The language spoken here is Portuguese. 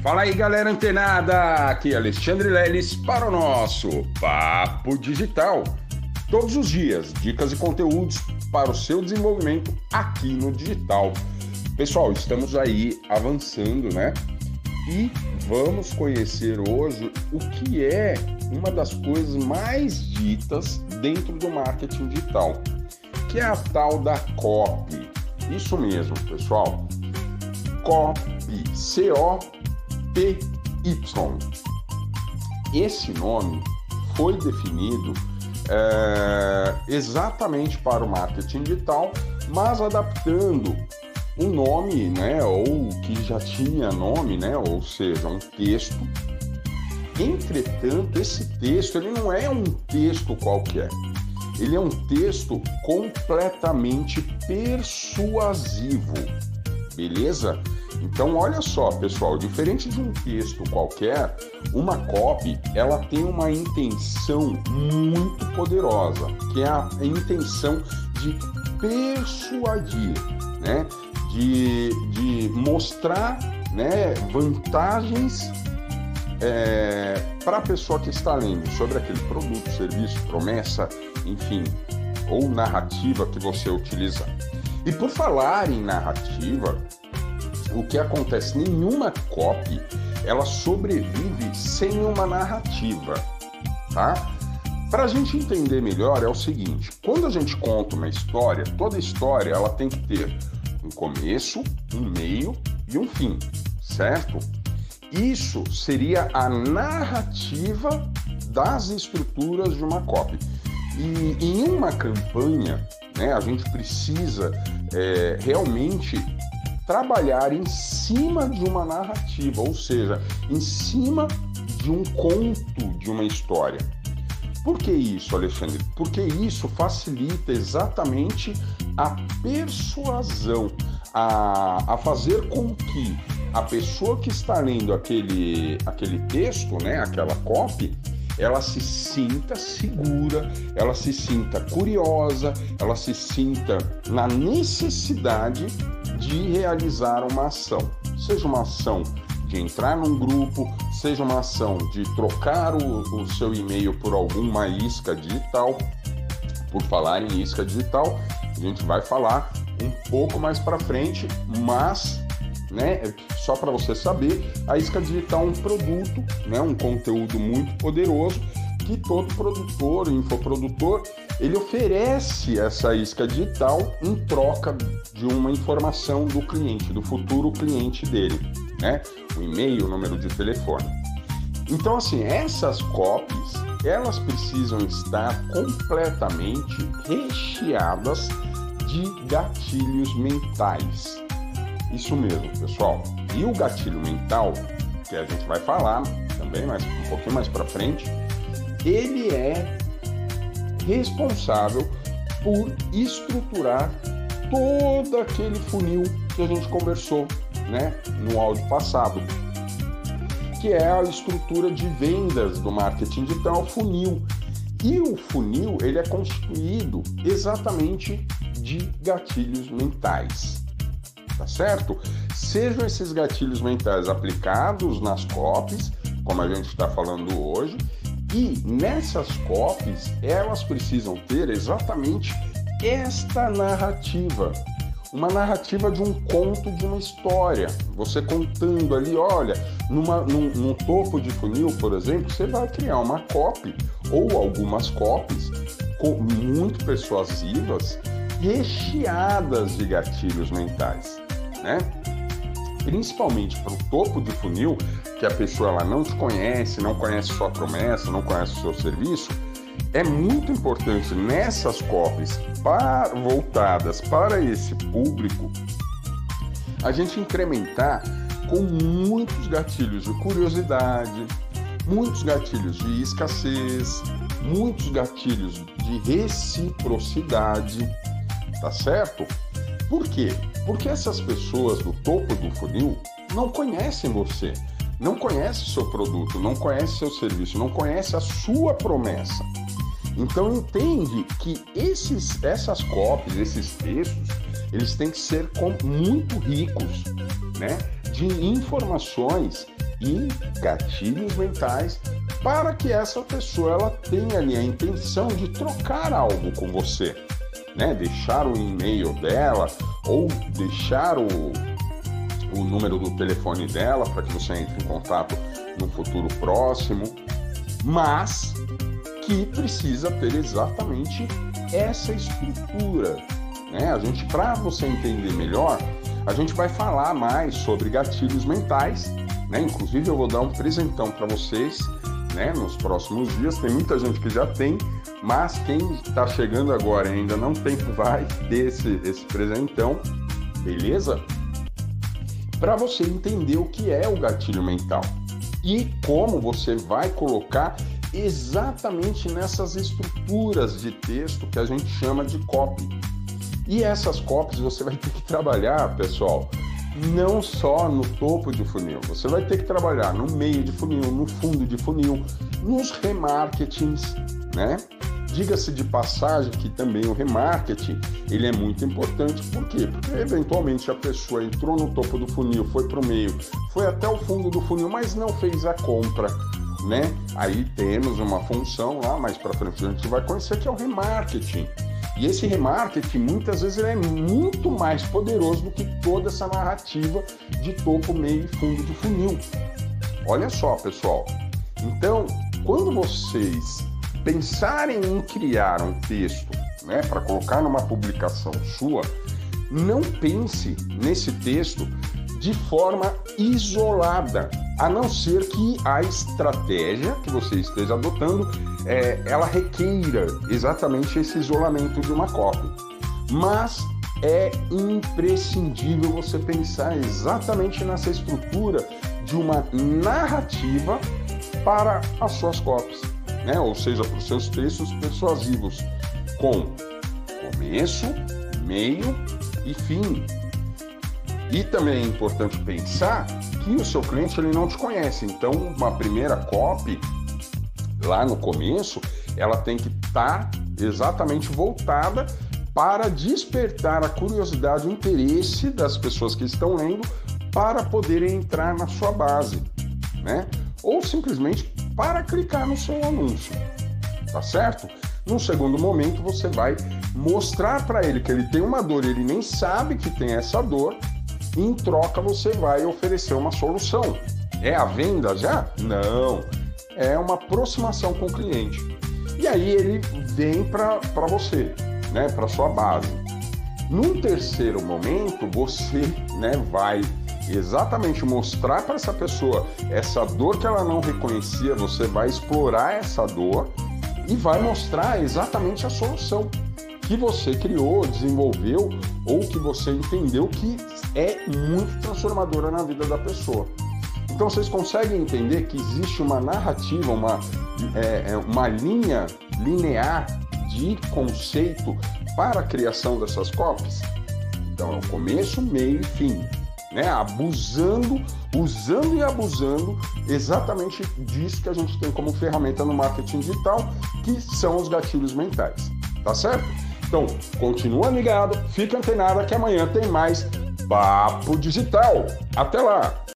Fala aí, galera antenada! Aqui é Alexandre Leles para o nosso Papo Digital. Todos os dias, dicas e conteúdos para o seu desenvolvimento aqui no digital. Pessoal, estamos aí avançando, né? E vamos conhecer hoje o que é uma das coisas mais ditas dentro do marketing digital, que é a tal da copy. Isso mesmo, pessoal. Copy, C-O PY. Esse nome foi definido é, exatamente para o marketing digital, mas adaptando um nome, né, ou que já tinha nome, né, ou seja, um texto. Entretanto, esse texto ele não é um texto qualquer. Ele é um texto completamente persuasivo. Beleza? Então, olha só, pessoal, diferente de um texto qualquer, uma copy, ela tem uma intenção muito poderosa, que é a intenção de persuadir, né? De, de mostrar né, vantagens é, para a pessoa que está lendo sobre aquele produto, serviço, promessa, enfim, ou narrativa que você utilizar. E por falar em narrativa, o que acontece? Nenhuma copy ela sobrevive sem uma narrativa, tá? Para a gente entender melhor é o seguinte: quando a gente conta uma história, toda história ela tem que ter um começo, um meio e um fim, certo? Isso seria a narrativa das estruturas de uma copy. E em uma campanha, né, a gente precisa é, realmente trabalhar em cima de uma narrativa, ou seja, em cima de um conto, de uma história. Por que isso, Alexandre? Porque isso facilita exatamente a persuasão, a, a fazer com que a pessoa que está lendo aquele, aquele texto, né, aquela copy, ela se sinta segura, ela se sinta curiosa, ela se sinta na necessidade de realizar uma ação, seja uma ação de entrar num grupo, seja uma ação de trocar o, o seu e-mail por alguma isca digital. Por falar em isca digital, a gente vai falar um pouco mais para frente, mas né, só para você saber, a isca digital é um produto, né, um conteúdo muito poderoso que todo produtor, infoprodutor, ele oferece essa isca digital em troca de uma informação do cliente, do futuro cliente dele, né? O e-mail, o número de telefone. Então, assim, essas copies, elas precisam estar completamente recheadas de gatilhos mentais. Isso mesmo, pessoal. E o gatilho mental, que a gente vai falar também mais um pouquinho mais para frente, ele é responsável por estruturar todo aquele funil que a gente conversou, né, no áudio passado, que é a estrutura de vendas do marketing digital, funil. E o funil, ele é constituído exatamente de gatilhos mentais. Tá certo? Sejam esses gatilhos mentais aplicados nas copies, como a gente está falando hoje, e nessas copies, elas precisam ter exatamente esta narrativa. Uma narrativa de um conto, de uma história. Você contando ali, olha, numa, num, num topo de funil, por exemplo, você vai criar uma copy ou algumas copies muito persuasivas, recheadas de gatilhos mentais, né? Principalmente para o topo de funil, que a pessoa ela não te conhece, não conhece sua promessa, não conhece o seu serviço, é muito importante nessas copies para, voltadas para esse público a gente incrementar com muitos gatilhos de curiosidade, muitos gatilhos de escassez, muitos gatilhos de reciprocidade, tá certo? Por quê? Porque essas pessoas do topo do funil não conhecem você não conhece seu produto, não conhece seu serviço, não conhece a sua promessa. Então entende que esses, essas cópias, esses textos, eles têm que ser muito ricos, né? De informações e gatilhos mentais para que essa pessoa ela tenha ali a intenção de trocar algo com você, né? Deixar o e-mail dela ou deixar o, o número do telefone dela para que você entre em contato no futuro próximo, mas que precisa ter exatamente essa estrutura, né? A gente para você entender melhor, a gente vai falar mais sobre gatilhos mentais, né? Inclusive eu vou dar um presentão para vocês, né? Nos próximos dias tem muita gente que já tem, mas quem está chegando agora e ainda não tem vai ter esse, esse presentão, beleza? Para você entender o que é o gatilho mental e como você vai colocar exatamente nessas estruturas de texto que a gente chama de copy. E essas copies você vai ter que trabalhar, pessoal, não só no topo de funil, você vai ter que trabalhar no meio de funil, no fundo de funil, nos remarketings, né? Diga-se de passagem que também o remarketing ele é muito importante, por quê? Porque eventualmente a pessoa entrou no topo do funil, foi para o meio, foi até o fundo do funil, mas não fez a compra, né? Aí temos uma função lá, mais para frente a gente vai conhecer que é o remarketing. E esse remarketing muitas vezes é muito mais poderoso do que toda essa narrativa de topo, meio e fundo de funil. Olha só, pessoal. Então, quando vocês pensarem em criar um texto, né, para colocar numa publicação sua, não pense nesse texto de forma isolada, a não ser que a estratégia que você esteja adotando é, ela requeira exatamente esse isolamento de uma cópia. Mas é imprescindível você pensar exatamente nessa estrutura de uma narrativa para as suas cópias, né? ou seja, para os seus textos persuasivos, com começo, meio e fim. E também é importante pensar que o seu cliente ele não te conhece, então uma primeira copy lá no começo, ela tem que estar tá exatamente voltada para despertar a curiosidade e o interesse das pessoas que estão lendo para poderem entrar na sua base, né? Ou simplesmente para clicar no seu anúncio, tá certo? No segundo momento, você vai mostrar para ele que ele tem uma dor e ele nem sabe que tem essa dor em troca, você vai oferecer uma solução. É a venda já? Não. É uma aproximação com o cliente. E aí ele vem para você, né, para sua base. Num terceiro momento, você né, vai exatamente mostrar para essa pessoa essa dor que ela não reconhecia, você vai explorar essa dor e vai mostrar exatamente a solução que você criou, desenvolveu ou que você entendeu que é muito transformadora na vida da pessoa. Então vocês conseguem entender que existe uma narrativa, uma, é, é, uma linha linear de conceito para a criação dessas copies? Então é o começo, meio e fim. Né? Abusando, usando e abusando exatamente disso que a gente tem como ferramenta no marketing digital, que são os gatilhos mentais. Tá certo? Então, continua ligado, fica antenado que amanhã tem mais Papo Digital. Até lá!